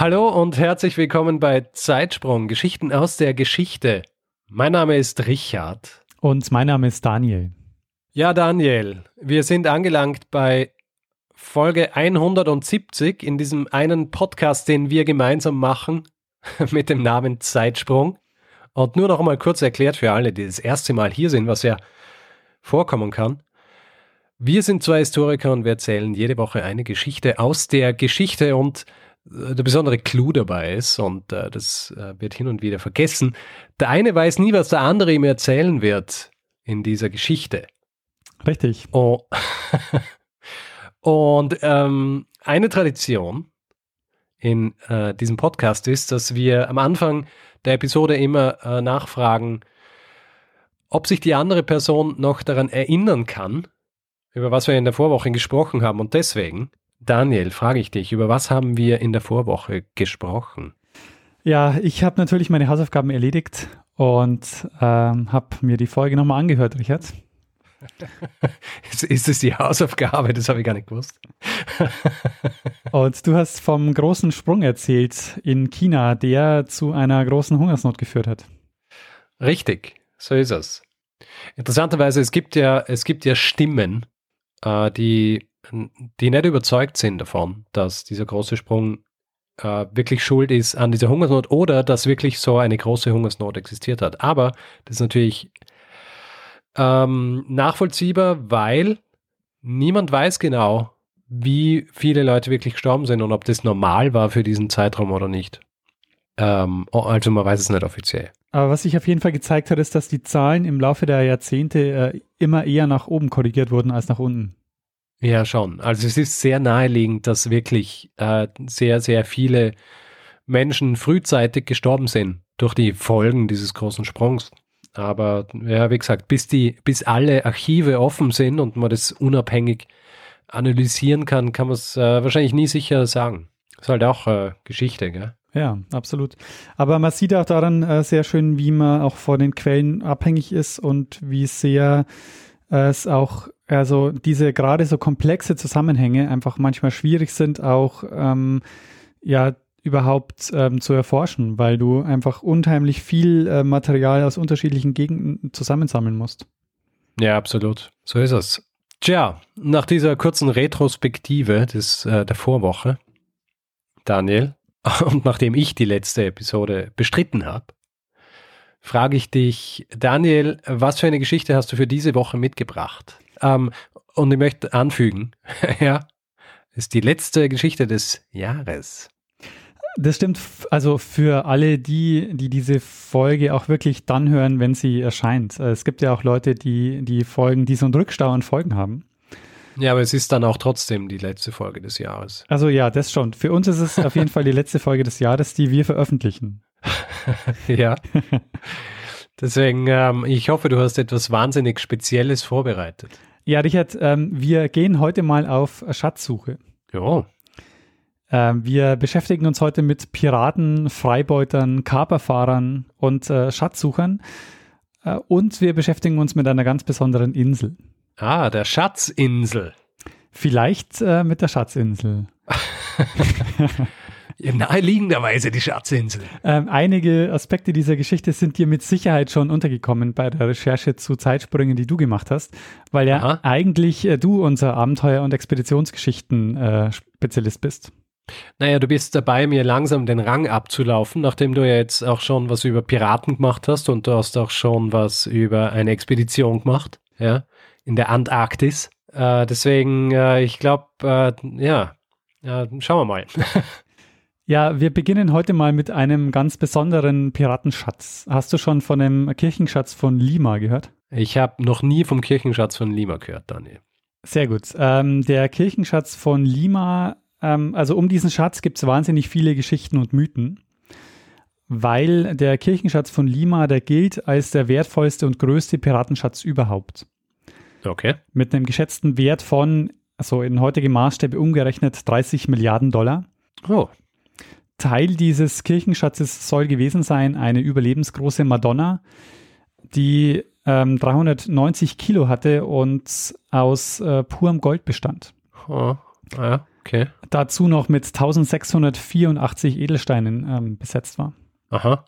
Hallo und herzlich willkommen bei Zeitsprung, Geschichten aus der Geschichte. Mein Name ist Richard. Und mein Name ist Daniel. Ja, Daniel, wir sind angelangt bei Folge 170 in diesem einen Podcast, den wir gemeinsam machen mit dem Namen Zeitsprung. Und nur noch einmal kurz erklärt für alle, die das erste Mal hier sind, was ja vorkommen kann. Wir sind zwei Historiker und wir erzählen jede Woche eine Geschichte aus der Geschichte und der besondere Clou dabei ist, und äh, das äh, wird hin und wieder vergessen, der eine weiß nie, was der andere ihm erzählen wird in dieser Geschichte. Richtig. Oh. und ähm, eine Tradition in äh, diesem Podcast ist, dass wir am Anfang der Episode immer äh, nachfragen, ob sich die andere Person noch daran erinnern kann, über was wir in der Vorwoche gesprochen haben. Und deswegen Daniel, frage ich dich, über was haben wir in der Vorwoche gesprochen? Ja, ich habe natürlich meine Hausaufgaben erledigt und ähm, habe mir die Folge nochmal angehört, Richard. ist es die Hausaufgabe? Das habe ich gar nicht gewusst. und du hast vom großen Sprung erzählt in China, der zu einer großen Hungersnot geführt hat. Richtig, so ist es. Interessanterweise, es gibt ja, es gibt ja Stimmen, äh, die die nicht überzeugt sind davon, dass dieser große Sprung äh, wirklich schuld ist an dieser Hungersnot oder dass wirklich so eine große Hungersnot existiert hat. Aber das ist natürlich ähm, nachvollziehbar, weil niemand weiß genau, wie viele Leute wirklich gestorben sind und ob das normal war für diesen Zeitraum oder nicht. Ähm, also man weiß es nicht offiziell. Aber was sich auf jeden Fall gezeigt hat, ist, dass die Zahlen im Laufe der Jahrzehnte äh, immer eher nach oben korrigiert wurden als nach unten. Ja, schon. Also es ist sehr naheliegend, dass wirklich äh, sehr, sehr viele Menschen frühzeitig gestorben sind durch die Folgen dieses großen Sprungs. Aber ja, wie gesagt, bis die, bis alle Archive offen sind und man das unabhängig analysieren kann, kann man es äh, wahrscheinlich nie sicher sagen. Ist halt auch äh, Geschichte, gell? Ja, absolut. Aber man sieht auch daran äh, sehr schön, wie man auch von den Quellen abhängig ist und wie sehr es auch also diese gerade so komplexe Zusammenhänge einfach manchmal schwierig sind, auch ähm, ja überhaupt ähm, zu erforschen, weil du einfach unheimlich viel äh, Material aus unterschiedlichen Gegenden zusammensammeln musst. Ja, absolut. So ist es. Tja, nach dieser kurzen Retrospektive des, äh, der Vorwoche, Daniel, und nachdem ich die letzte Episode bestritten habe, frage ich dich, Daniel, was für eine Geschichte hast du für diese Woche mitgebracht? Ähm, und ich möchte anfügen, ja, ist die letzte Geschichte des Jahres. Das stimmt, also für alle die, die diese Folge auch wirklich dann hören, wenn sie erscheint. Es gibt ja auch Leute, die die Folgen, die so einen Rückstau an Folgen haben. Ja, aber es ist dann auch trotzdem die letzte Folge des Jahres. Also ja, das schon. Für uns ist es auf jeden Fall die letzte Folge des Jahres, die wir veröffentlichen. ja. Deswegen, ähm, ich hoffe, du hast etwas wahnsinnig Spezielles vorbereitet. Ja, Richard, ähm, wir gehen heute mal auf Schatzsuche. Ja. Ähm, wir beschäftigen uns heute mit Piraten, Freibeutern, Kaperfahrern und äh, Schatzsuchern. Äh, und wir beschäftigen uns mit einer ganz besonderen Insel. Ah, der Schatzinsel. Vielleicht äh, mit der Schatzinsel. Naheliegenderweise die Schatzinsel. Ähm, einige Aspekte dieser Geschichte sind dir mit Sicherheit schon untergekommen bei der Recherche zu Zeitsprüngen, die du gemacht hast, weil ja Aha. eigentlich äh, du unser Abenteuer- und Expeditionsgeschichten-Spezialist äh, bist. Naja, du bist dabei, mir langsam den Rang abzulaufen, nachdem du ja jetzt auch schon was über Piraten gemacht hast und du hast auch schon was über eine Expedition gemacht, ja, in der Antarktis. Äh, deswegen, äh, ich glaube, äh, ja, ja, schauen wir mal. Ja, wir beginnen heute mal mit einem ganz besonderen Piratenschatz. Hast du schon von dem Kirchenschatz von Lima gehört? Ich habe noch nie vom Kirchenschatz von Lima gehört, Daniel. Sehr gut. Ähm, der Kirchenschatz von Lima ähm, also um diesen Schatz gibt es wahnsinnig viele Geschichten und Mythen, weil der Kirchenschatz von Lima, der gilt als der wertvollste und größte Piratenschatz überhaupt. Okay. Mit einem geschätzten Wert von, also in heutige Maßstäbe umgerechnet, 30 Milliarden Dollar. Oh. Teil dieses Kirchenschatzes soll gewesen sein eine überlebensgroße Madonna, die ähm, 390 Kilo hatte und aus äh, purem Gold bestand. Oh. Ja, okay. Dazu noch mit 1684 Edelsteinen ähm, besetzt war. Aha.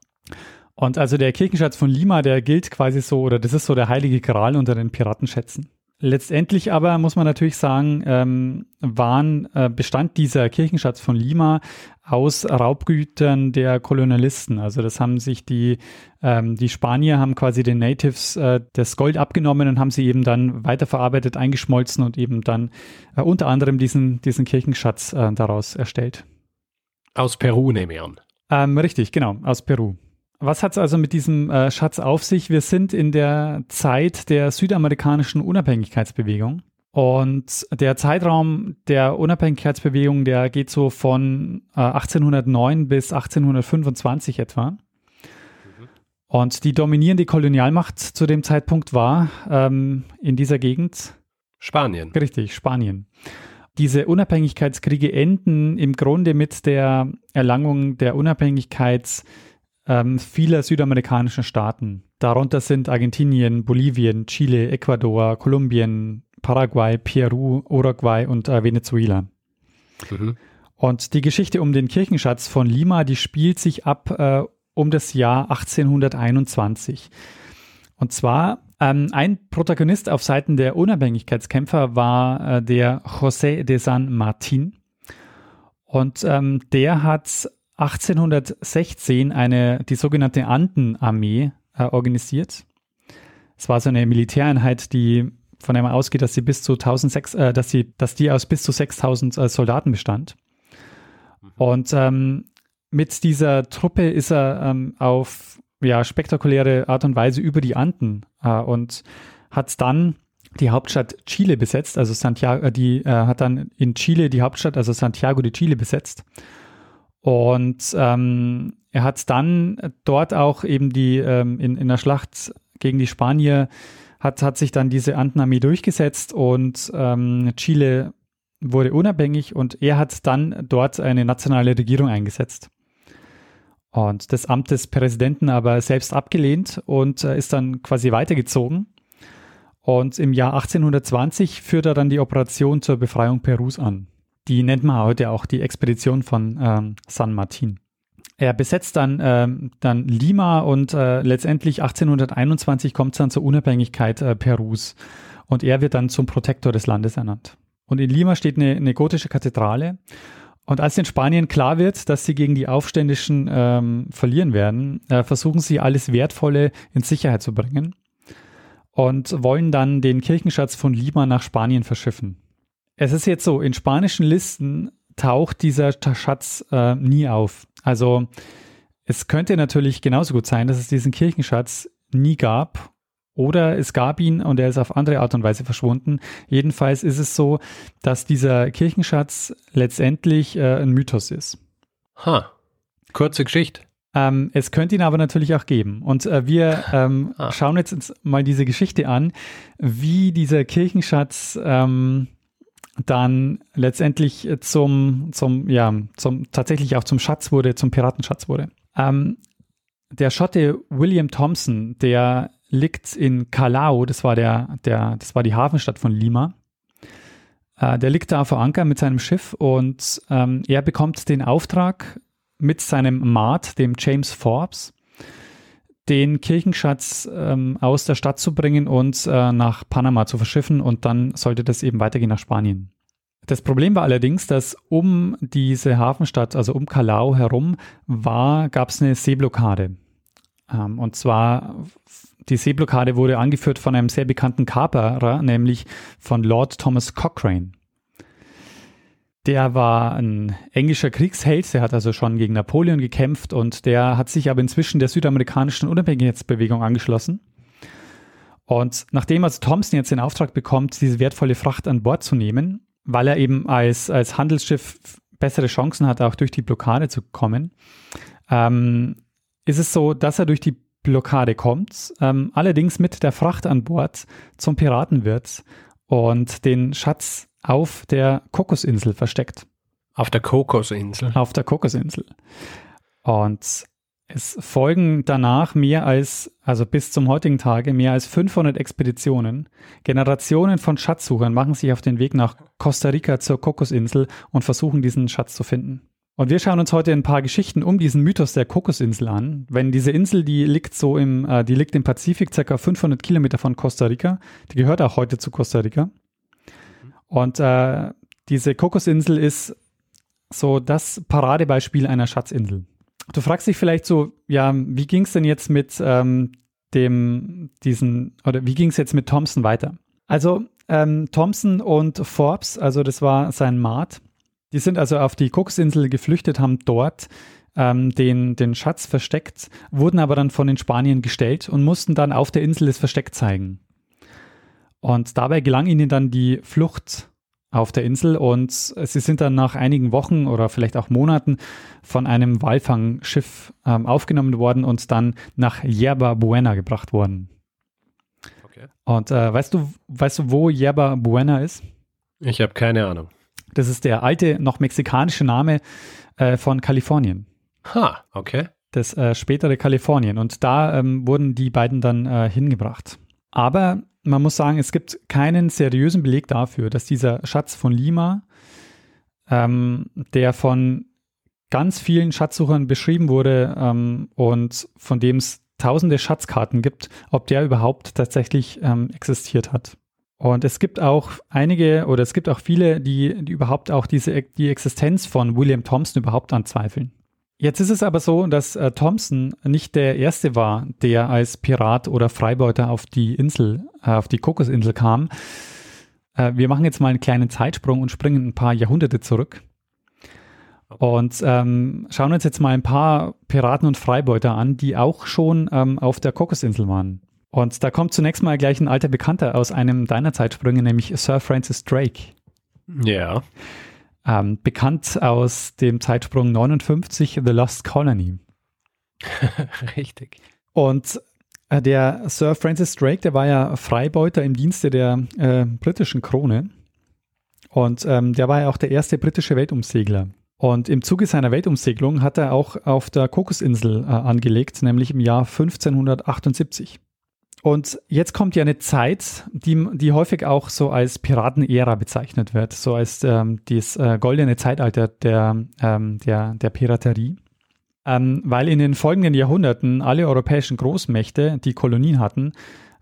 Und also der Kirchenschatz von Lima, der gilt quasi so, oder das ist so der heilige Gral unter den Piratenschätzen. Letztendlich aber muss man natürlich sagen, ähm, waren, äh, bestand dieser Kirchenschatz von Lima aus Raubgütern der Kolonialisten. Also das haben sich die, ähm, die Spanier haben quasi den Natives äh, das Gold abgenommen und haben sie eben dann weiterverarbeitet, eingeschmolzen und eben dann äh, unter anderem diesen, diesen Kirchenschatz äh, daraus erstellt. Aus Peru nehme ich an. Ähm, richtig, genau, aus Peru. Was hat es also mit diesem äh, Schatz auf sich? Wir sind in der Zeit der südamerikanischen Unabhängigkeitsbewegung. Und der Zeitraum der Unabhängigkeitsbewegung, der geht so von äh, 1809 bis 1825 etwa. Und die dominierende Kolonialmacht zu dem Zeitpunkt war ähm, in dieser Gegend Spanien. Richtig, Spanien. Diese Unabhängigkeitskriege enden im Grunde mit der Erlangung der Unabhängigkeit ähm, vieler südamerikanischen Staaten. Darunter sind Argentinien, Bolivien, Chile, Ecuador, Kolumbien, Paraguay, Peru, Uruguay und äh, Venezuela. Mhm. Und die Geschichte um den Kirchenschatz von Lima, die spielt sich ab äh, um das Jahr 1821. Und zwar ähm, ein Protagonist auf Seiten der Unabhängigkeitskämpfer war äh, der José de San Martin. Und ähm, der hat 1816 eine, die sogenannte Andenarmee äh, organisiert. Es war so eine Militäreinheit, die von der man ausgeht, dass sie bis zu 1006, äh, dass sie, dass die aus bis zu 6000 äh, Soldaten bestand. Und ähm, mit dieser Truppe ist er ähm, auf ja, spektakuläre Art und Weise über die Anden äh, und hat dann die Hauptstadt Chile besetzt, also Santiago, äh, die äh, hat dann in Chile die Hauptstadt, also Santiago de Chile besetzt. Und ähm, er hat dann dort auch eben die ähm, in, in der Schlacht gegen die Spanier hat, hat sich dann diese Andenarmee durchgesetzt und ähm, Chile wurde unabhängig und er hat dann dort eine nationale Regierung eingesetzt. Und das Amt des Präsidenten aber selbst abgelehnt und äh, ist dann quasi weitergezogen. Und im Jahr 1820 führt er dann die Operation zur Befreiung Perus an. Die nennt man heute auch die Expedition von ähm, San Martin. Er besetzt dann, ähm, dann Lima und äh, letztendlich 1821 kommt es dann zur Unabhängigkeit äh, Perus. Und er wird dann zum Protektor des Landes ernannt. Und in Lima steht eine, eine gotische Kathedrale. Und als in Spanien klar wird, dass sie gegen die Aufständischen ähm, verlieren werden, äh, versuchen sie alles Wertvolle in Sicherheit zu bringen und wollen dann den Kirchenschatz von Lima nach Spanien verschiffen. Es ist jetzt so, in spanischen Listen taucht dieser Schatz äh, nie auf. Also es könnte natürlich genauso gut sein, dass es diesen Kirchenschatz nie gab oder es gab ihn und er ist auf andere Art und Weise verschwunden. Jedenfalls ist es so, dass dieser Kirchenschatz letztendlich äh, ein Mythos ist. Ha, kurze Geschichte. Ähm, es könnte ihn aber natürlich auch geben. Und äh, wir ähm, ah. schauen jetzt mal diese Geschichte an, wie dieser Kirchenschatz ähm, dann letztendlich zum, zum, ja, zum, tatsächlich auch zum Schatz wurde, zum Piratenschatz wurde. Ähm, der Schotte William Thompson, der liegt in Callao, das war der, der, das war die Hafenstadt von Lima. Äh, der liegt da vor Anker mit seinem Schiff und ähm, er bekommt den Auftrag mit seinem Maat, dem James Forbes, den Kirchenschatz ähm, aus der Stadt zu bringen und äh, nach Panama zu verschiffen und dann sollte das eben weitergehen nach Spanien. Das Problem war allerdings, dass um diese Hafenstadt, also um Callao herum, war, gab es eine Seeblockade. Ähm, und zwar die Seeblockade wurde angeführt von einem sehr bekannten Kaperer, nämlich von Lord Thomas Cochrane. Der war ein englischer Kriegsheld, der hat also schon gegen Napoleon gekämpft und der hat sich aber inzwischen der südamerikanischen Unabhängigkeitsbewegung angeschlossen. Und nachdem also Thompson jetzt den Auftrag bekommt, diese wertvolle Fracht an Bord zu nehmen, weil er eben als, als Handelsschiff bessere Chancen hat, auch durch die Blockade zu kommen, ähm, ist es so, dass er durch die Blockade kommt, ähm, allerdings mit der Fracht an Bord zum Piraten wird und den Schatz auf der Kokosinsel versteckt. Auf der Kokosinsel. Auf der Kokosinsel. Und es folgen danach mehr als, also bis zum heutigen Tage, mehr als 500 Expeditionen. Generationen von Schatzsuchern machen sich auf den Weg nach Costa Rica zur Kokosinsel und versuchen diesen Schatz zu finden. Und wir schauen uns heute ein paar Geschichten um diesen Mythos der Kokosinsel an. Wenn diese Insel, die liegt so im, äh, die liegt im Pazifik, circa 500 Kilometer von Costa Rica. Die gehört auch heute zu Costa Rica. Und äh, diese Kokosinsel ist so das Paradebeispiel einer Schatzinsel. Du fragst dich vielleicht so, ja, wie ging es denn jetzt mit ähm, dem, diesen, oder wie ging es jetzt mit Thompson weiter? Also ähm, Thompson und Forbes, also das war sein Maat, die sind also auf die Cooksinsel geflüchtet, haben dort ähm, den, den Schatz versteckt, wurden aber dann von den Spaniern gestellt und mussten dann auf der Insel das Versteck zeigen. Und dabei gelang ihnen dann die Flucht auf der Insel und sie sind dann nach einigen Wochen oder vielleicht auch Monaten von einem Walfangschiff ähm, aufgenommen worden und dann nach Yerba Buena gebracht worden. Okay. Und äh, weißt du, weißt du, wo Yerba Buena ist? Ich habe keine Ahnung. Das ist der alte, noch mexikanische Name äh, von Kalifornien. Ha, okay. Das äh, spätere Kalifornien. Und da ähm, wurden die beiden dann äh, hingebracht. Aber man muss sagen, es gibt keinen seriösen Beleg dafür, dass dieser Schatz von Lima, ähm, der von ganz vielen Schatzsuchern beschrieben wurde ähm, und von dem es tausende Schatzkarten gibt, ob der überhaupt tatsächlich ähm, existiert hat. Und es gibt auch einige oder es gibt auch viele, die, die überhaupt auch diese, die Existenz von William Thompson überhaupt anzweifeln. Jetzt ist es aber so, dass äh, Thompson nicht der Erste war, der als Pirat oder Freibeuter auf die Insel, äh, auf die Kokosinsel kam. Äh, wir machen jetzt mal einen kleinen Zeitsprung und springen ein paar Jahrhunderte zurück. Und ähm, schauen uns jetzt mal ein paar Piraten und Freibeuter an, die auch schon ähm, auf der Kokosinsel waren. Und da kommt zunächst mal gleich ein alter Bekannter aus einem deiner Zeitsprünge, nämlich Sir Francis Drake. Ja. Ähm, bekannt aus dem Zeitsprung 59, The Lost Colony. Richtig. Und äh, der Sir Francis Drake, der war ja Freibeuter im Dienste der äh, britischen Krone. Und ähm, der war ja auch der erste britische Weltumsegler. Und im Zuge seiner Weltumsegelung hat er auch auf der Kokosinsel äh, angelegt, nämlich im Jahr 1578. Und jetzt kommt ja eine Zeit, die, die häufig auch so als Piratenära bezeichnet wird, so als ähm, das äh, goldene Zeitalter der, ähm, der, der Piraterie. Ähm, weil in den folgenden Jahrhunderten alle europäischen Großmächte, die Kolonien hatten,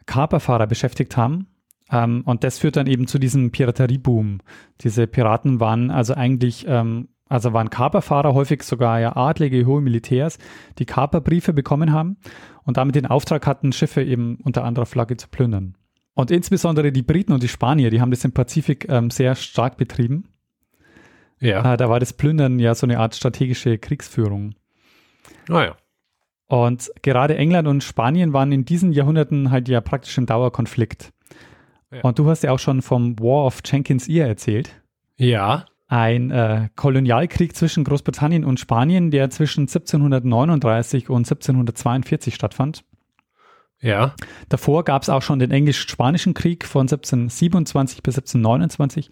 Kaperfahrer beschäftigt haben. Ähm, und das führt dann eben zu diesem Piraterieboom. Diese Piraten waren also eigentlich ähm, also waren Kaperfahrer häufig sogar ja adlige, hohe Militärs, die Kaperbriefe bekommen haben und damit den Auftrag hatten, Schiffe eben unter anderer Flagge zu plündern. Und insbesondere die Briten und die Spanier, die haben das im Pazifik ähm, sehr stark betrieben. Ja. Äh, da war das Plündern ja so eine Art strategische Kriegsführung. Ah ja. Und gerade England und Spanien waren in diesen Jahrhunderten halt ja praktisch im Dauerkonflikt. Ja. Und du hast ja auch schon vom War of Jenkins Ear erzählt. Ja ein äh, Kolonialkrieg zwischen Großbritannien und Spanien, der zwischen 1739 und 1742 stattfand. Ja. Davor gab es auch schon den Englisch-Spanischen Krieg von 1727 bis 1729.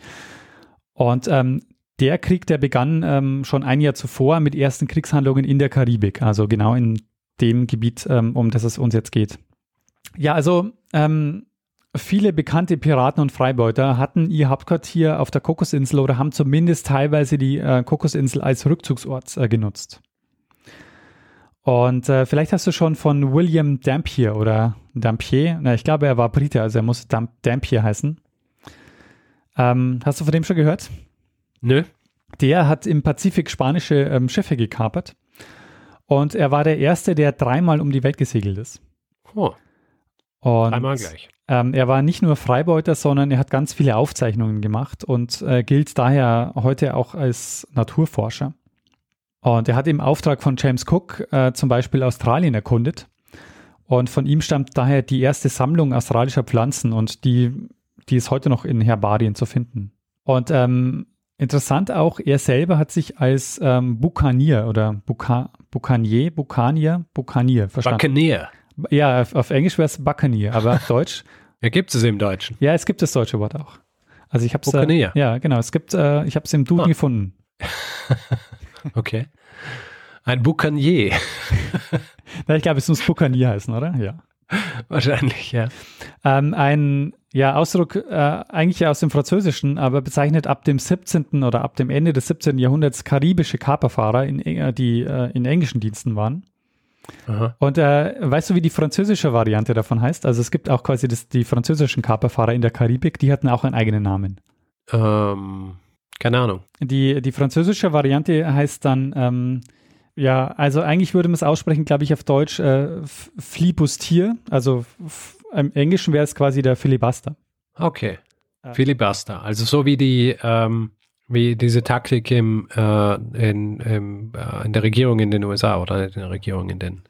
Und ähm, der Krieg, der begann ähm, schon ein Jahr zuvor mit ersten Kriegshandlungen in der Karibik, also genau in dem Gebiet, ähm, um das es uns jetzt geht. Ja, also ähm, Viele bekannte Piraten und Freibeuter hatten ihr Hauptquartier auf der Kokosinsel oder haben zumindest teilweise die äh, Kokosinsel als Rückzugsort äh, genutzt. Und äh, vielleicht hast du schon von William Dampier oder Dampier, na, ich glaube, er war Brite, also er muss Damp Dampier heißen. Ähm, hast du von dem schon gehört? Nö. Der hat im Pazifik spanische ähm, Schiffe gekapert. Und er war der Erste, der dreimal um die Welt gesegelt ist. Oh. Und, dreimal gleich. Ähm, er war nicht nur Freibeuter, sondern er hat ganz viele Aufzeichnungen gemacht und äh, gilt daher heute auch als Naturforscher. Und er hat im Auftrag von James Cook äh, zum Beispiel Australien erkundet. Und von ihm stammt daher die erste Sammlung australischer Pflanzen und die, die ist heute noch in Herbarien zu finden. Und ähm, Interessant auch, er selber hat sich als ähm, Bukanier oder Buka, Bukanier, Bukanier, Bukanier verstanden. Buccaneer. Ja, auf, auf Englisch wäre es Buccaneer, aber auf Deutsch, Ja, gibt es im Deutschen. ja, es gibt das deutsche Wort auch. Also ich habe es, Buccaneer. äh, ja, genau, es gibt, äh, ich habe es im Duden Ah. gefunden. Okay. Ein Bucanier. Ja, ich glaube, es muss Bukanier heißen, oder? Ja. Wahrscheinlich, ja. Ähm, ein ja, Ausdruck äh, eigentlich aus dem Französischen, aber bezeichnet ab dem 17. oder ab dem Ende des 17. Jahrhunderts karibische Kaperfahrer, in, äh, die äh, in englischen Diensten waren. Aha. Und äh, weißt du, wie die französische Variante davon heißt? Also es gibt auch quasi das, die französischen Kaperfahrer in der Karibik, die hatten auch einen eigenen Namen. Ähm, keine Ahnung. Die, die französische Variante heißt dann, ähm, ja, also eigentlich würde man es aussprechen, glaube ich, auf Deutsch äh, Flibustier. Also im Englischen wäre es quasi der Filibuster. Okay. Ja. Filibuster. Also so wie die, ähm, wie diese Taktik im, äh, in, im, äh, in der Regierung in den USA oder in der Regierung in den,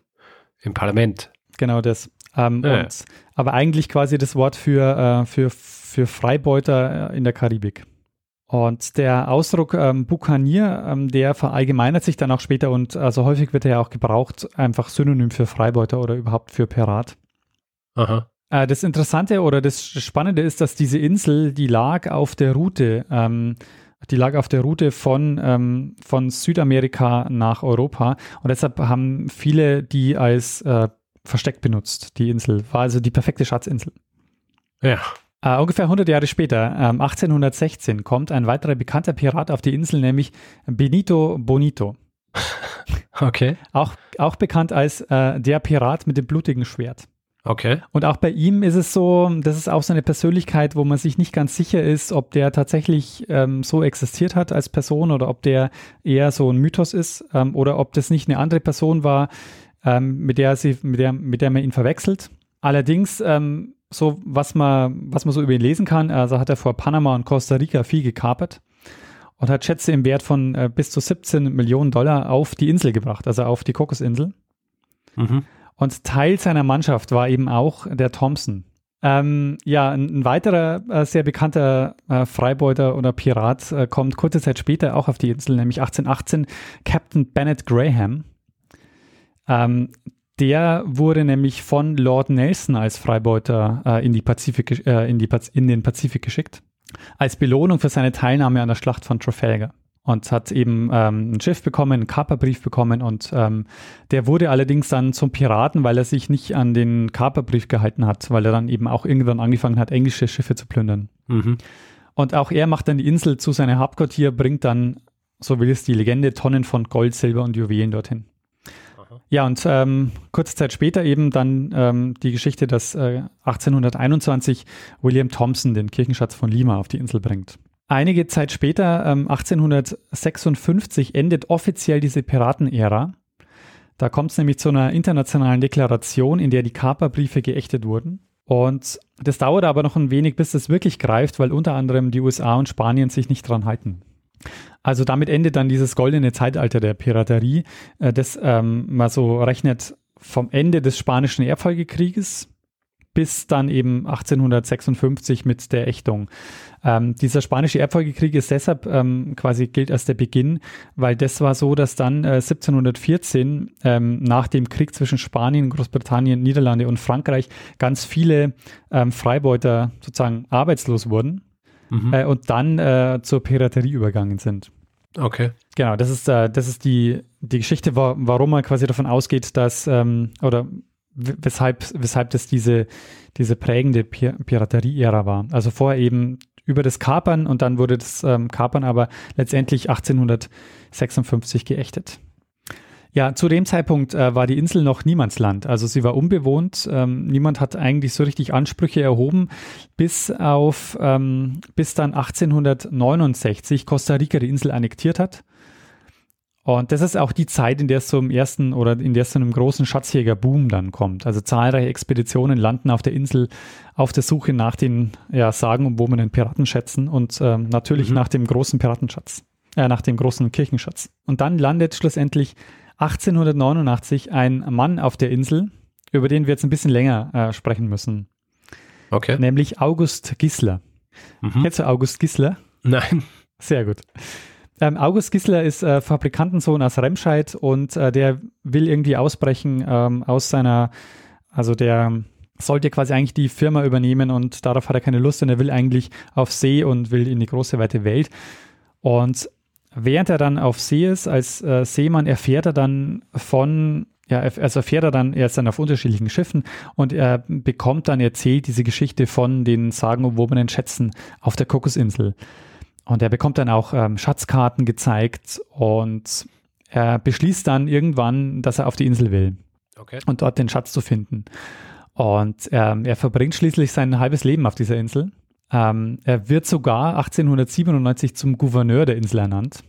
im Parlament. Genau das. Ähm, Ja. und, aber eigentlich quasi das Wort für, äh, für, für Freibeuter äh, in der Karibik. Und der Ausdruck ähm, Bukanier, ähm, der verallgemeinert sich dann auch später und also häufig wird er ja auch gebraucht, einfach synonym für Freibeuter oder überhaupt für Pirat. Aha. Äh, das Interessante oder das Spannende ist, dass diese Insel, die lag auf der Route, ähm, die lag auf der Route von, ähm, von Südamerika nach Europa und deshalb haben viele die als äh, Versteck benutzt, die Insel. War also die perfekte Schatzinsel. Ja. Äh, ungefähr 100 Jahre später, ähm, 1816, kommt ein weiterer bekannter Pirat auf die Insel, nämlich Benito Bonito. Okay. Auch, auch bekannt als äh, der Pirat mit dem blutigen Schwert. Okay. Und auch bei ihm ist es so, das ist auch so eine Persönlichkeit, wo man sich nicht ganz sicher ist, ob der tatsächlich ähm, so existiert hat als Person oder ob der eher so ein Mythos ist ähm, oder ob das nicht eine andere Person war, ähm, mit, der sie, mit, der, mit der man ihn verwechselt. Allerdings, ähm, so was man, was man so über ihn lesen kann, also hat er vor Panama und Costa Rica viel gekapert und hat Schätze im Wert von äh, bis zu 17 Millionen Dollar auf die Insel gebracht, also auf die Kokosinsel. Mhm. Und Teil seiner Mannschaft war eben auch der Thompson. Ähm, ja, ein, ein weiterer äh, sehr bekannter äh, Freibeuter oder Pirat äh, kommt kurze Zeit später auch auf die Insel, nämlich 1818, Captain Bennett Graham. Ähm, der wurde nämlich von Lord Nelson als Freibeuter äh, in, die Pazifik, äh, in, die, in den Pazifik geschickt, als Belohnung für seine Teilnahme an der Schlacht von Trafalgar. Und hat eben ähm, ein Schiff bekommen, einen Kaperbrief bekommen und ähm, der wurde allerdings dann zum Piraten, weil er sich nicht an den Kaperbrief gehalten hat, weil er dann eben auch irgendwann angefangen hat, englische Schiffe zu plündern. Mhm. Und auch er macht dann die Insel zu seinem Hauptquartier, bringt dann, so will es die Legende, Tonnen von Gold, Silber und Juwelen dorthin. Aha. Ja, und ähm, kurze Zeit später eben dann ähm, die Geschichte, dass äh, 1821 William Thompson den Kirchenschatz von Lima auf die Insel bringt. Einige Zeit später, ähm, 1856, endet offiziell diese Piratenära. Da kommt es nämlich zu einer internationalen Deklaration, in der die Kaperbriefe geächtet wurden. Und das dauert aber noch ein wenig, bis das wirklich greift, weil unter anderem die USA und Spanien sich nicht dran halten. Also damit endet dann dieses goldene Zeitalter der Piraterie, äh, das ähm, man so rechnet vom Ende des Spanischen Erbfolgekrieges bis dann eben 1856 mit der Ächtung. Ähm, dieser spanische Erbfolgekrieg ist deshalb ähm, quasi gilt als der Beginn, weil das war so, dass dann äh, 1714 ähm, nach dem Krieg zwischen Spanien, Großbritannien, Niederlande und Frankreich ganz viele ähm, Freibeuter sozusagen arbeitslos wurden Mhm. äh, und dann äh, zur Piraterie übergegangen sind. Okay. Genau, das ist, äh, das ist die, die Geschichte, wa warum man quasi davon ausgeht, dass, ähm, oder weshalb, weshalb das diese, diese prägende Pi Piraterie-Ära war. Also vorher eben über das Kapern und dann wurde das ähm, Kapern aber letztendlich 1856 geächtet. Ja, zu dem Zeitpunkt äh, war die Insel noch Niemandsland. Also sie war unbewohnt. Ähm, niemand hat eigentlich so richtig Ansprüche erhoben, bis auf, ähm, bis dann 1869 Costa Rica die Insel annektiert hat. Und das ist auch die Zeit, in der es zum ersten oder in der es zu einem großen Schatzjägerboom dann kommt. Also zahlreiche Expeditionen landen auf der Insel auf der Suche nach den ja, sagenumwobenen Piratenschätzen und ähm, natürlich Mhm. nach dem großen Piratenschatz, äh, nach dem großen Kirchenschatz. Und dann landet schlussendlich 1889 ein Mann auf der Insel, über den wir jetzt ein bisschen länger äh, sprechen müssen, Okay. nämlich August Gisler. Mhm. Kennst du August Gisler? Nein. Sehr gut. Ähm, August Gisler ist äh, Fabrikantensohn aus Remscheid und äh, der will irgendwie ausbrechen ähm, aus seiner, also der sollte quasi eigentlich die Firma übernehmen und darauf hat er keine Lust und er will eigentlich auf See und will in die große weite Welt. Und während er dann auf See ist, als äh, Seemann, erfährt er dann von, ja, also erfährt er dann, er ist dann auf unterschiedlichen Schiffen und er bekommt dann erzählt diese Geschichte von den sagenumwobenen Schätzen auf der Kokosinsel. Und er bekommt dann auch ähm, Schatzkarten gezeigt und er beschließt dann irgendwann, dass er auf die Insel will. Okay. Und dort den Schatz zu finden. Und ähm, er verbringt schließlich sein halbes Leben auf dieser Insel. Ähm, er wird sogar 1897 zum Gouverneur der Insel ernannt.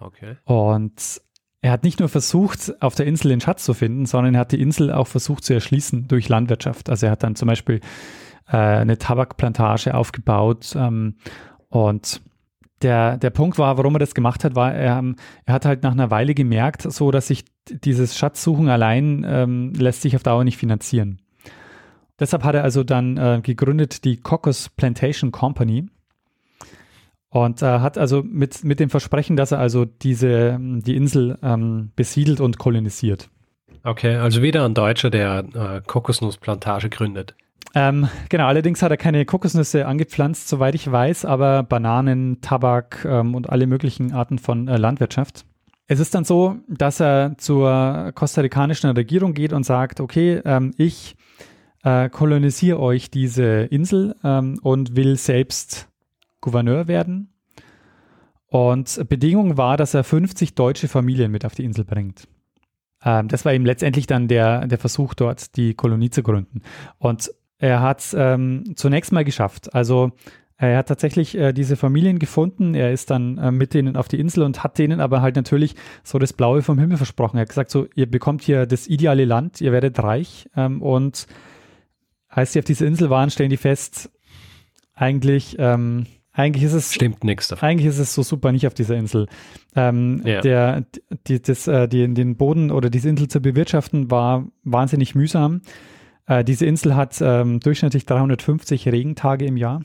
Okay. Und er hat nicht nur versucht, auf der Insel den Schatz zu finden, sondern er hat die Insel auch versucht zu erschließen durch Landwirtschaft. Also er hat dann zum Beispiel äh, eine Tabakplantage aufgebaut ähm, und der, der Punkt war, warum er das gemacht hat, war, er, er hat halt nach einer Weile gemerkt, so dass sich dieses Schatzsuchen allein ähm, lässt sich auf Dauer nicht finanzieren. Deshalb hat er also dann äh, gegründet die Cocos Plantation Company und äh, hat also mit, mit dem Versprechen, dass er also diese, die Insel ähm, besiedelt und kolonisiert. Okay, also wieder ein Deutscher, der äh, Kokosnussplantage gründet. Ähm, genau, allerdings hat er keine Kokosnüsse angepflanzt, soweit ich weiß, aber Bananen, Tabak ähm, und alle möglichen Arten von äh, Landwirtschaft. Es ist dann so, dass er zur kostarikanischen Regierung geht und sagt, okay, ähm, ich äh, kolonisiere euch diese Insel ähm, und will selbst Gouverneur werden. Und Bedingung war, dass er 50 deutsche Familien mit auf die Insel bringt. Ähm, das war eben letztendlich dann der, der Versuch, dort die Kolonie zu gründen. Und er hat es ähm, zunächst mal geschafft. Also er hat tatsächlich äh, diese Familien gefunden. Er ist dann äh, mit denen auf die Insel und hat denen aber halt natürlich so das Blaue vom Himmel versprochen. Er hat gesagt, so, ihr bekommt hier das ideale Land, ihr werdet reich. Ähm, und als sie auf dieser Insel waren, stellen die fest, eigentlich, ähm, eigentlich ist es. Stimmt nichts davon. Eigentlich ist es so super nicht auf dieser Insel. Ähm, ja. der, die, das, äh, die, den Boden oder diese Insel zu bewirtschaften war wahnsinnig mühsam. Äh, diese Insel hat ähm, durchschnittlich 350 Regentage im Jahr.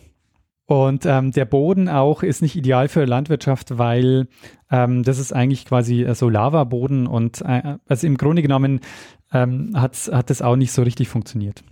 Und ähm, der Boden auch ist nicht ideal für Landwirtschaft, weil ähm, das ist eigentlich quasi äh, so Lavaboden und äh, also im Grunde genommen ähm, hat, hat das auch nicht so richtig funktioniert.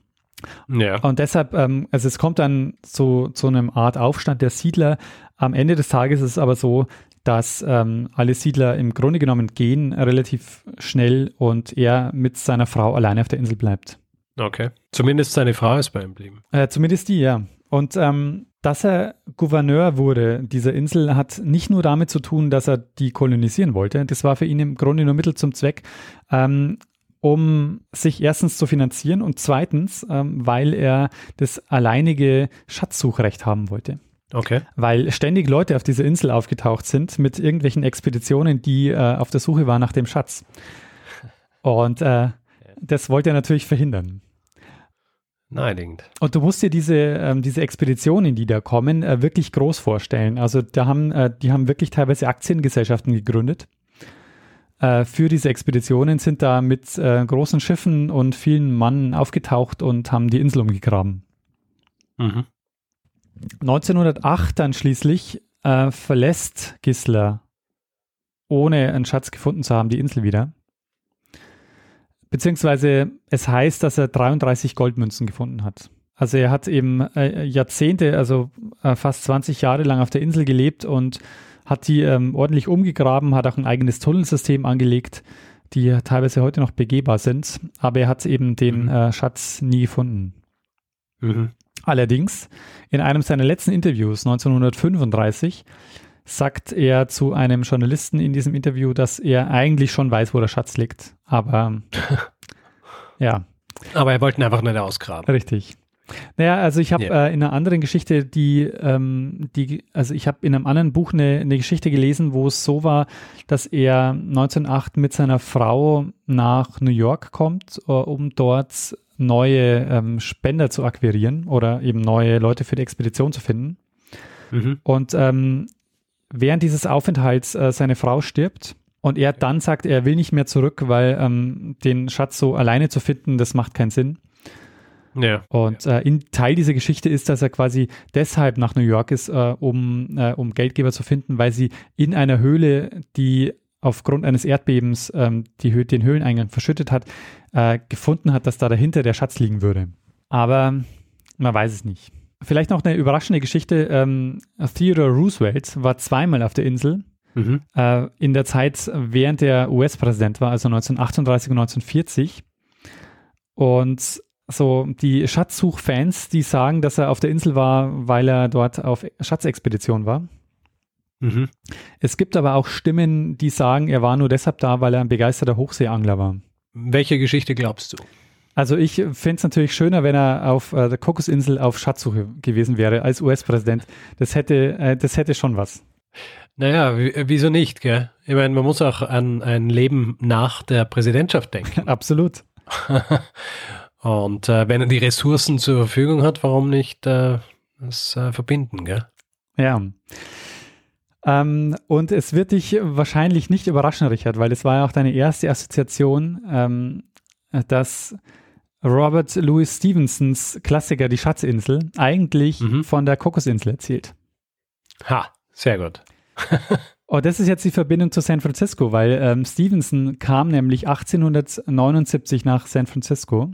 Ja. Und deshalb, ähm, also es kommt dann zu, zu einem Art Aufstand der Siedler. Am Ende des Tages ist es aber so, dass ähm, alle Siedler im Grunde genommen gehen relativ schnell und er mit seiner Frau alleine auf der Insel bleibt. Okay. Zumindest seine Frau ist bei ihm geblieben. Äh, zumindest die, ja. Und ähm, dass er Gouverneur wurde dieser Insel hat nicht nur damit zu tun, dass er die kolonisieren wollte. Das war für ihn im Grunde nur Mittel zum Zweck, ähm, um sich erstens zu finanzieren und zweitens, ähm, weil er das alleinige Schatzsuchrecht haben wollte. Okay. Weil ständig Leute auf dieser Insel aufgetaucht sind mit irgendwelchen Expeditionen, die äh, auf der Suche waren nach dem Schatz. Und äh, das wollte er natürlich verhindern. Naheliegend. Und du musst dir diese, ähm, diese Expeditionen, die da kommen, äh, wirklich groß vorstellen. Also da haben, äh, die haben wirklich teilweise Aktiengesellschaften gegründet. Äh, für diese Expeditionen sind da mit äh, großen Schiffen und vielen Mann aufgetaucht und haben die Insel umgegraben. Mhm. 1908 dann schließlich äh, verlässt Gisler, ohne einen Schatz gefunden zu haben, die Insel wieder Beziehungsweise es heißt, dass er 33 Goldmünzen gefunden hat. Also er hat eben äh, Jahrzehnte, also äh, fast 20 Jahre lang auf der Insel gelebt und hat die ähm, ordentlich umgegraben, hat auch ein eigenes Tunnelsystem angelegt, die teilweise heute noch begehbar sind. Aber er hat eben den mhm. äh, Schatz nie gefunden. Mhm. Allerdings, in einem seiner letzten Interviews 1935 sagt er zu einem Journalisten in diesem Interview, dass er eigentlich schon weiß, wo der Schatz liegt. Aber ja. Aber er wollte ihn einfach nicht ausgraben. Richtig. Naja, also ich habe yeah. äh, in einer anderen Geschichte, die, ähm, die also ich habe in einem anderen Buch eine, eine Geschichte gelesen, wo es so war, dass er 1908 mit seiner Frau nach New York kommt, uh, um dort neue ähm, Spender zu akquirieren oder eben neue Leute für die Expedition zu finden. Mhm. Und ähm, während dieses Aufenthalts äh, seine Frau stirbt und er dann sagt, er will nicht mehr zurück, weil ähm, den Schatz so alleine zu finden, das macht keinen Sinn. Ja. Und äh, in, Teil dieser Geschichte ist, dass er quasi deshalb nach New York ist, äh, um, äh, um Geldgeber zu finden, weil sie in einer Höhle, die aufgrund eines Erdbebens ähm, die, Hö den Höhleneingang verschüttet hat, äh, gefunden hat, dass da dahinter der Schatz liegen würde. Aber man weiß es nicht. Vielleicht noch eine überraschende Geschichte. Ähm, Theodore Roosevelt war zweimal auf der Insel. Mhm. Äh, in der Zeit, während er US-Präsident war, also 1938 und 1940. Und so die Schatzsuchfans, die sagen, dass er auf der Insel war, weil er dort auf Schatzexpedition war. Mhm. Es gibt aber auch Stimmen, die sagen, er war nur deshalb da, weil er ein begeisterter Hochseeangler war. Welche Geschichte glaubst du? Also ich fände es natürlich schöner, wenn er auf äh, der Kokosinsel auf Schatzsuche gewesen wäre als US-Präsident. Das hätte, äh, das hätte schon was. Naja, wieso nicht, gell? Ich meine, man muss auch an ein Leben nach der Präsidentschaft denken. Absolut. Und äh, wenn er die Ressourcen zur Verfügung hat, warum nicht äh, das äh, verbinden, gell? Ja. Ähm, und es wird dich wahrscheinlich nicht überraschen, Richard, weil es war ja auch deine erste Assoziation, ähm, dass Robert Louis Stevensons Klassiker Die Schatzinsel eigentlich Mhm. von der Kokosinsel erzählt. Ha, sehr gut. Oh, das ist jetzt die Verbindung zu San Francisco, weil ähm, Stevenson kam nämlich 1879 nach San Francisco.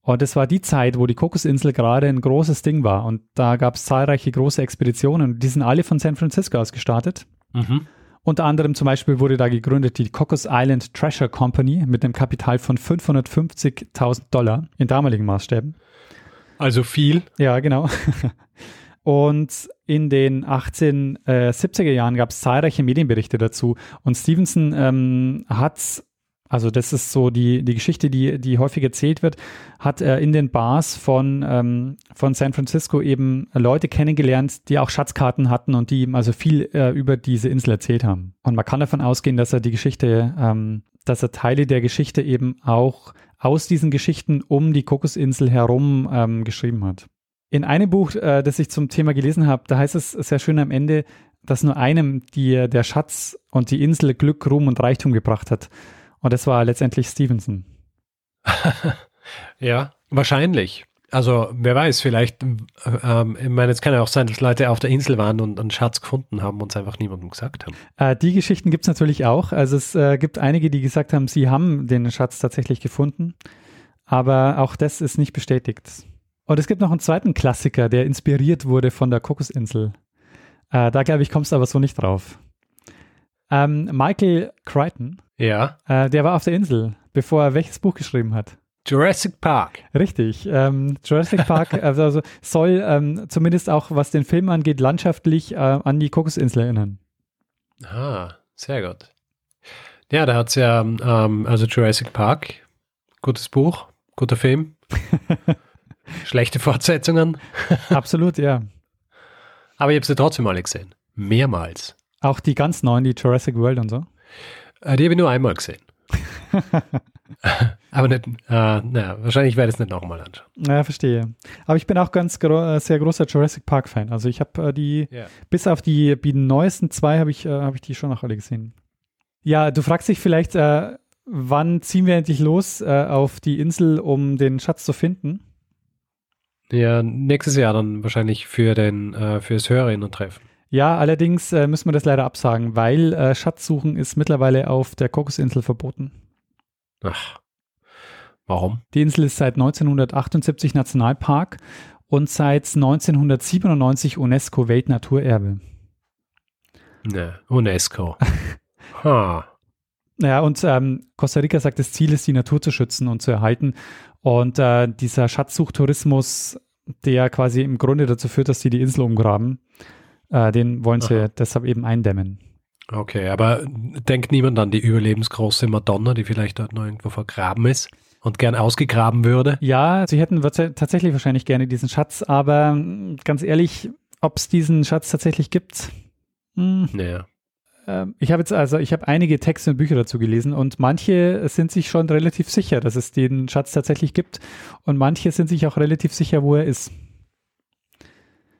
Und es war die Zeit, wo die Kokosinsel gerade ein großes Ding war. Und da gab es zahlreiche große Expeditionen. Die sind alle von San Francisco aus gestartet. Mhm. Unter anderem zum Beispiel wurde da gegründet die Cocos Island Treasure Company mit einem Kapital von 550.000 Dollar in damaligen Maßstäben. Also viel. Ja, genau. Und in den 1870er Jahren gab es zahlreiche Medienberichte dazu. Und Stevenson ähm, hat, also das ist so die, die Geschichte, die, die häufig erzählt wird, hat er in den Bars von, ähm, von San Francisco eben Leute kennengelernt, die auch Schatzkarten hatten und die ihm also viel äh, über diese Insel erzählt haben. Und man kann davon ausgehen, dass er die Geschichte, ähm, dass er Teile der Geschichte eben auch aus diesen Geschichten um die Kokosinsel herum ähm, geschrieben hat. In einem Buch, äh, das ich zum Thema gelesen habe, da heißt es sehr schön am Ende, dass nur einem die, der Schatz und die Insel Glück, Ruhm und Reichtum gebracht hat. Und das war letztendlich Stevenson. Ja, wahrscheinlich. Also wer weiß, vielleicht, ähm, ich meine, es kann ja auch sein, dass Leute auf der Insel waren und einen Schatz gefunden haben und es einfach niemandem gesagt haben. Äh, die Geschichten gibt es natürlich auch. Also es äh, gibt einige, die gesagt haben, sie haben den Schatz tatsächlich gefunden. Aber auch das ist nicht bestätigt. Und es gibt noch einen zweiten Klassiker, der inspiriert wurde von der Kokosinsel. Äh, da glaube ich, kommst du aber so nicht drauf. Ähm, Michael Crichton, Ja. äh, der war auf der Insel, bevor er welches Buch geschrieben hat. Jurassic Park. Richtig. Ähm, Jurassic Park also, also soll ähm, zumindest auch, was den Film angeht, landschaftlich äh, an die Kokosinsel erinnern. Ah, sehr gut. Ja, da hat es ja, ähm, also Jurassic Park, gutes Buch, guter Film. Schlechte Fortsetzungen, Absolut, ja. aber ich habe sie trotzdem alle gesehen. Mehrmals. Auch die ganz neuen, die Jurassic World und so. Äh, die habe ich nur einmal gesehen. aber nicht, äh, naja, wahrscheinlich werde ich es nicht nochmal anschauen. Ja, verstehe. Aber ich bin auch ganz gro äh, sehr großer Jurassic Park-Fan. Also ich habe äh, die, Ja. bis auf die, die neuesten zwei, habe ich, äh, hab ich die schon noch alle gesehen. Ja, du fragst dich vielleicht, äh, wann ziehen wir endlich los äh, auf die Insel, um den Schatz zu finden? Ja, nächstes Jahr dann wahrscheinlich für den, fürs Hörerinnen-Treffen. Ja, allerdings äh, müssen wir das leider absagen, weil äh, Schatzsuchen ist mittlerweile auf der Kokosinsel verboten. Ach, warum? Die Insel ist seit 1978 Nationalpark und seit 1997 UNESCO Weltnaturerbe. Ne, UNESCO. ha. Ja, und ähm, Costa Rica sagt, das Ziel ist, die Natur zu schützen und zu erhalten. Und äh, dieser Schatzsuchtourismus, der quasi im Grunde dazu führt, dass sie die Insel umgraben, äh, den wollen sie Aha. deshalb eben eindämmen. Okay, aber denkt niemand an die überlebensgroße Madonna, die vielleicht dort noch irgendwo vergraben ist und gern ausgegraben würde? Ja, sie hätten tats- tatsächlich wahrscheinlich gerne diesen Schatz, aber ganz ehrlich, ob es diesen Schatz tatsächlich gibt, hm, Naja. Ähm, Ich habe jetzt also, ich habe einige Texte und Bücher dazu gelesen und manche sind sich schon relativ sicher, dass es den Schatz tatsächlich gibt und manche sind sich auch relativ sicher, wo er ist.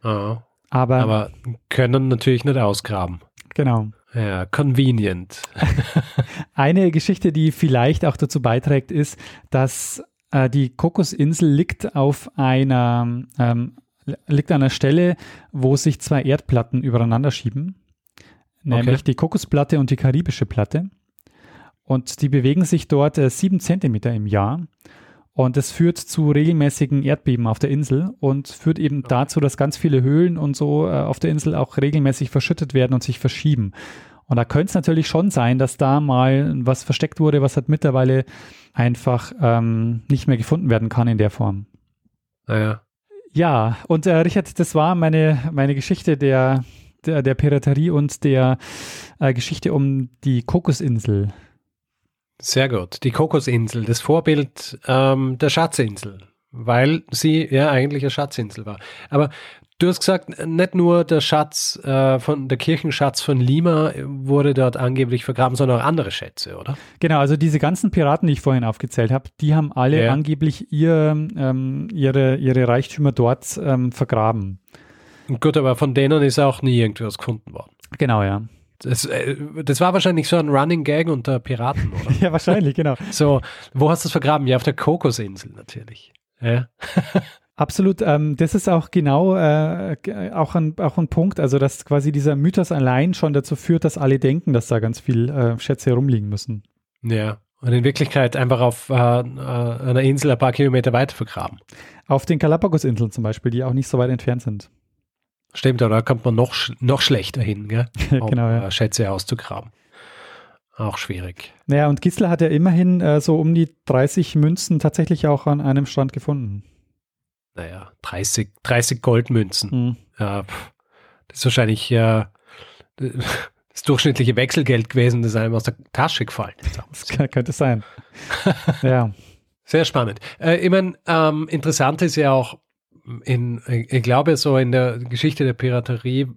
Ah, Aber, aber können natürlich nicht ausgraben. genau. Ja, convenient. Eine Geschichte, die vielleicht auch dazu beiträgt, ist, dass Äh, die Kokosinsel liegt auf einer, ähm, liegt an einer Stelle, wo sich zwei Erdplatten übereinander schieben, nämlich Okay. die Kokosplatte und die karibische Platte. Und die bewegen sich dort äh, sieben Zentimeter im Jahr. Und es führt zu regelmäßigen Erdbeben auf der Insel und führt eben dazu, dass ganz viele Höhlen und so äh, auf der Insel auch regelmäßig verschüttet werden und sich verschieben. Und da könnte es natürlich schon sein, dass da mal was versteckt wurde, was halt mittlerweile einfach ähm, nicht mehr gefunden werden kann in der Form. Naja. Ja, und äh, Richard, das war meine, meine Geschichte der, der, der Piraterie und der äh, Geschichte um die Kokosinsel. Sehr gut. Die Kokosinsel, das Vorbild ähm, der Schatzinsel, weil sie ja eigentlich eine Schatzinsel war. Aber du hast gesagt, nicht nur der Schatz äh, von der Kirchenschatz von Lima wurde dort angeblich vergraben, sondern auch andere Schätze, oder? Genau, also diese ganzen Piraten, die ich vorhin aufgezählt habe, die haben alle Ja. angeblich ihr, ähm, ihre, ihre Reichtümer dort ähm, vergraben. Gut, aber von denen ist auch nie irgendwas gefunden worden. Genau, ja. Das, äh, das war wahrscheinlich so ein Running Gag unter Piraten, oder? Ja, wahrscheinlich, genau. so, wo hast du es vergraben? Ja, auf der Kokosinsel natürlich. Ja. Absolut. Ähm, das ist auch genau äh, auch, ein, auch ein Punkt, also dass quasi dieser Mythos allein schon dazu führt, dass alle denken, dass da ganz viel äh, Schätze herumliegen müssen. Ja. Und in Wirklichkeit einfach auf äh, äh, einer Insel ein paar Kilometer weiter vergraben. Auf den Galapagos-Inseln zum Beispiel, die auch nicht so weit entfernt sind. Stimmt, da kommt man noch, noch schlechter hin, gell? um genau, ja. äh, Schätze auszugraben. Auch schwierig. Naja, und Gisler hat ja immerhin äh, so um die 30 Münzen tatsächlich auch an einem Strand gefunden. Naja, 30, 30 Goldmünzen. Hm. Ja, pff, das ist wahrscheinlich äh, das durchschnittliche Wechselgeld gewesen, das einem aus der Tasche gefallen ist. Das kann, könnte sein. ja. Sehr spannend. Äh, ich meine, ähm, interessant ist ja auch, in, ich glaube, so in der Geschichte der Piraterie,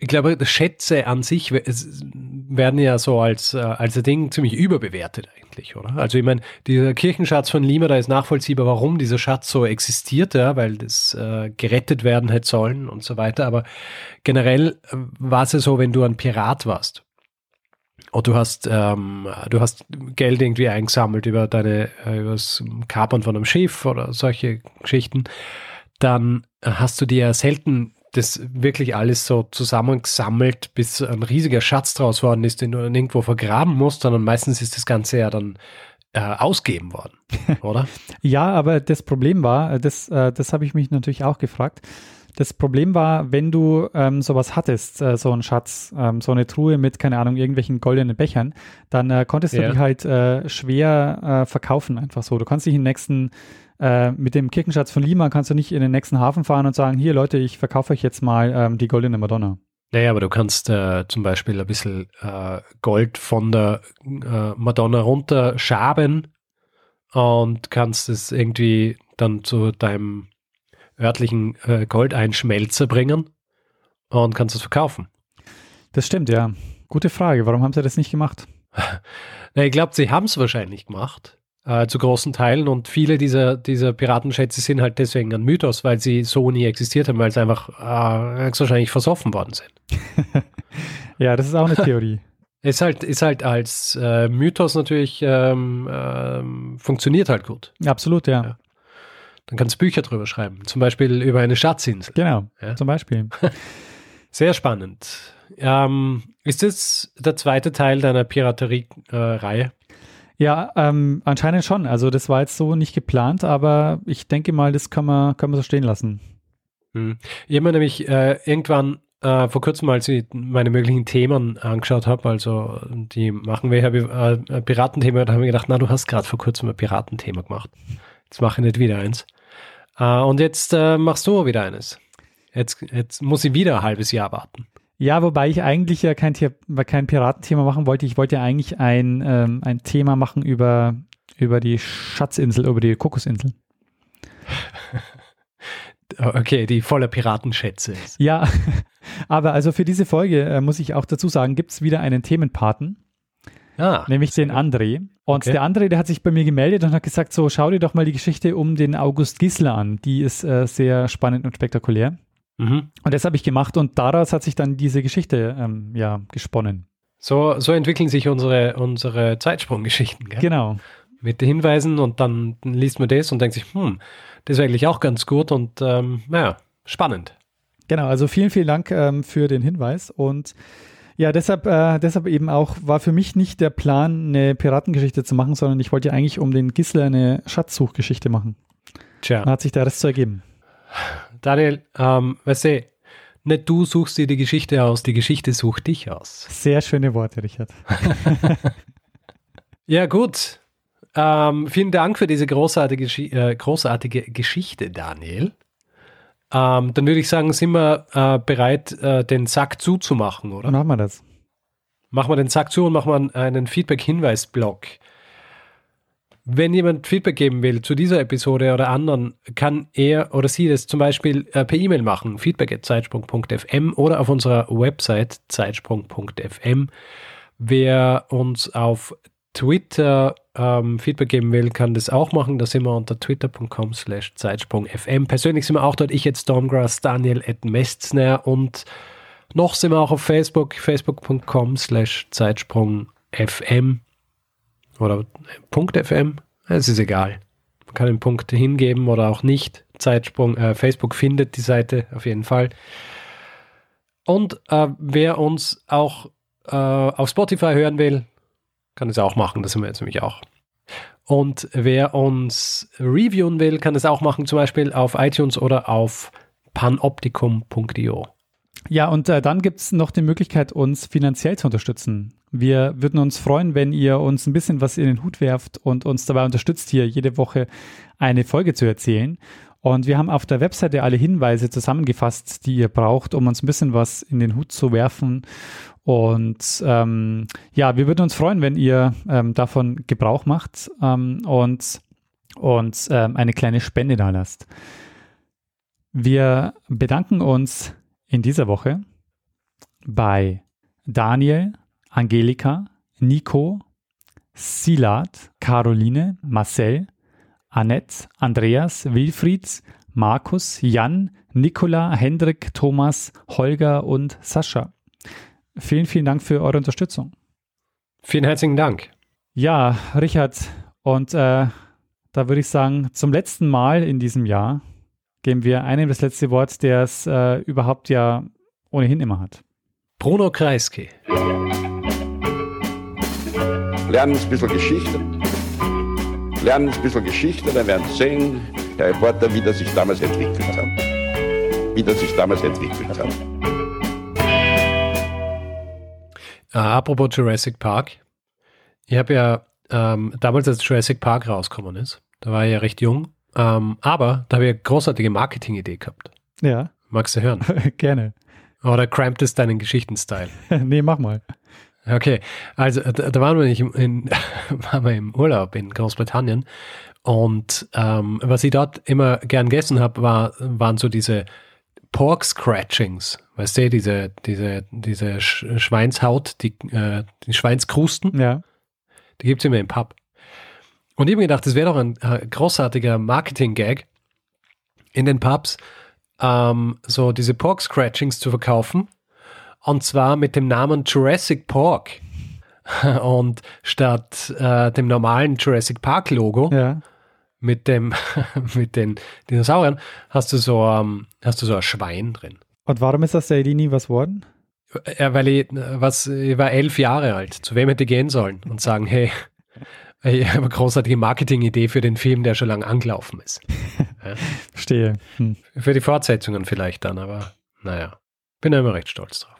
ich glaube, Schätze an sich werden ja so als, äh, als Ding ziemlich überbewertet eigentlich, oder? Also ich meine, dieser Kirchenschatz von Lima, da ist nachvollziehbar, warum dieser Schatz so existiert, ja, weil das äh, gerettet werden hätte sollen und so weiter. Aber generell äh, war es ja so, wenn du ein Pirat warst, und du hast, ähm, du hast Geld irgendwie eingesammelt über deine, äh, über das Kapern von einem Schiff oder solche Geschichten, dann hast du dir selten das wirklich alles so zusammengesammelt, bis ein riesiger Schatz draus worden ist, den du dann irgendwo vergraben musst, sondern meistens ist das Ganze ja dann äh, ausgeben worden, oder? Ja, aber das Problem war, äh, das, äh, das habe ich mich natürlich auch gefragt. Das Problem war, wenn du ähm, sowas hattest, äh, so einen Schatz, ähm, so eine Truhe mit, keine Ahnung, irgendwelchen goldenen Bechern, dann äh, konntest du Ja. die halt äh, schwer verkaufen, einfach so. Du kannst in den nächsten, äh, mit dem Kirchenschatz von Lima kannst du nicht in den nächsten Hafen fahren und sagen, hier Leute, ich verkaufe euch jetzt mal ähm, die goldene Madonna. Naja, aber du kannst äh, zum Beispiel ein bisschen äh, Gold von der äh, Madonna runterschaben und kannst es irgendwie dann zu deinem örtlichen äh, Goldeinschmelzer bringen und kannst es verkaufen. Das stimmt, ja. Gute Frage. Warum haben sie das nicht gemacht? Na, ich glaube, sie haben es wahrscheinlich gemacht, äh, zu großen Teilen und viele dieser, dieser Piratenschätze sind halt deswegen ein Mythos, weil sie so nie existiert haben, weil sie einfach äh, wahrscheinlich versoffen worden sind. Ja, das ist auch eine Theorie. Ist halt, ist halt als äh, Mythos natürlich, ähm, ähm, funktioniert halt gut. Absolut, ja. Ja. Dann kannst du Bücher drüber schreiben, zum Beispiel über eine Schatzinsel. Genau, Ja. zum Beispiel. Sehr spannend. Ähm, ist das der zweite Teil deiner Piraterie-Reihe? Ja, ähm, anscheinend schon. Also das war jetzt so nicht geplant, aber ich denke mal, das kann man, kann man so stehen lassen. hm. Ich habe mir nämlich äh, irgendwann äh, vor kurzem, als ich meine möglichen Themen angeschaut habe, also die machen wir ja äh, Piratenthema, da habe ich gedacht, na, du hast gerade vor kurzem ein Piratenthema gemacht. Jetzt mache ich nicht wieder eins. Äh, und jetzt äh, machst du wieder eines. Jetzt, jetzt muss ich wieder ein halbes Jahr warten. Ja, wobei ich eigentlich ja kein, kein Piratenthema machen wollte. Ich wollte ja eigentlich ein, ähm, ein Thema machen über, über die Schatzinsel, über die Kokosinsel. Okay, die voller Piratenschätze ist. Ja, aber also für diese Folge äh, muss ich auch dazu sagen, gibt es wieder einen Themenpaten, Ah, nämlich den André. Und Okay. der André, der hat sich bei mir gemeldet und hat gesagt, so schau dir doch mal die Geschichte um den August Gisler an. Die ist äh, sehr spannend und spektakulär. Mhm. Und das habe ich gemacht und daraus hat sich dann diese Geschichte ähm, ja gesponnen. so, so entwickeln sich unsere, unsere Zeitsprunggeschichten. Gell? Genau. mit den Hinweisen und dann liest man das und denkt sich, hm, das ist eigentlich auch ganz gut und ähm, naja, spannend. Genau, also vielen, vielen Dank ähm, für den Hinweis und ja, deshalb, äh, deshalb eben auch war für mich nicht der Plan, eine Piratengeschichte zu machen, sondern ich wollte ja eigentlich um den Gisler eine Schatzsuchgeschichte machen. Tja. Dann hat sich der Rest so ergeben. Daniel, ähm, weißt du, nicht du suchst dir die Geschichte aus, die Geschichte sucht dich aus. Sehr schöne Worte, Richard. ja, gut. Ähm, vielen Dank für diese großartige, äh, großartige Geschichte, Daniel. Ähm, dann würde ich sagen, sind wir äh, bereit, äh, den Sack zuzumachen, oder? Dann machen wir das. Machen wir den Sack zu und machen wir einen Feedback-Hinweis-Blog. Wenn jemand Feedback geben will zu dieser Episode oder anderen, kann er oder sie das zum Beispiel äh, per E-Mail machen, feedback.zeitsprung.fm oder auf unserer Website zeitsprung.fm. Wer uns auf Twitter ähm, Feedback geben will, kann das auch machen. Da sind wir unter twitter.com slash zeitsprung.fm. Persönlich sind wir auch dort. Ich jetzt Stormgrass, Daniel at Mestner und noch sind wir auch auf Facebook, facebook.com slash zeitsprung.fm oder .fm. Es ist egal. Man kann den Punkt hingeben oder auch nicht. Zeitsprung, äh, Facebook findet die Seite auf jeden Fall. Und äh, wer uns auch äh, auf Spotify hören will, kann es auch machen. Das sind wir jetzt nämlich auch. Und wer uns reviewen will, kann es auch machen, zum Beispiel auf iTunes oder auf panoptikum.io. Ja, und äh, dann gibt es noch die Möglichkeit, uns finanziell zu unterstützen. Wir würden uns freuen, wenn ihr uns ein bisschen was in den Hut werft und uns dabei unterstützt, hier jede Woche eine Folge zu erzählen. Und wir haben auf der Webseite alle Hinweise zusammengefasst, die ihr braucht, um uns ein bisschen was in den Hut zu werfen. Und ähm, ja, wir würden uns freuen, wenn ihr ähm, davon Gebrauch macht ähm, und, und ähm, eine kleine Spende da lasst. Wir bedanken uns in dieser Woche bei Daniel, Angelika, Nico, Silat, Caroline, Marcel, Annette, Andreas, Wilfried, Markus, Jan, Nicola, Hendrik, Thomas, Holger und Sascha. Vielen, vielen Dank für eure Unterstützung. Vielen herzlichen Dank. Ja, Richard, und äh, da würde ich sagen, zum letzten Mal in diesem Jahr geben wir einem das letzte Wort, der es äh, überhaupt ja ohnehin immer hat. Bruno Kreisky. Lernen ein bisschen Geschichte. Lernen ein bisschen Geschichte, dann werden Sie sehen, der Reporter, wie das sich damals entwickelt hat. Wie das sich damals entwickelt hat. Uh, apropos Jurassic Park. Ich habe ja ähm, damals, als Jurassic Park rausgekommen ist, da war ich ja recht jung, ähm, aber da habe ich eine großartige Marketing-Idee gehabt. Ja. Magst du hören? Gerne. Oder crampt es deinen Geschichten-Style? nee, mach mal. Okay, also da, da waren, wir nicht in, in, waren wir im Urlaub in Großbritannien und ähm, was ich dort immer gern gegessen habe, war, waren so diese Pork Scratchings, weißt du, diese, diese, diese Schweinshaut, die, äh, die Schweinskrusten, ja. die gibt es immer im Pub. Und ich habe mir gedacht, das wäre doch ein äh, großartiger Marketing-Gag in den Pubs, ähm, so diese Pork Scratchings zu verkaufen. Und zwar mit dem Namen Jurassic Pork. Und statt äh, dem normalen Jurassic Park Logo ja. mit dem mit den Dinosauriern hast du so ähm, hast du so ein Schwein drin. Und warum ist das der Idee nie was worden? Ja, weil ich was ich war elf Jahre alt. Zu wem hätte ich gehen sollen und sagen, hey, ich habe eine großartige Marketingidee für den Film, der schon lange angelaufen ist. Ja. Verstehe. Hm. Für die Fortsetzungen vielleicht dann, aber naja, bin da immer recht stolz drauf.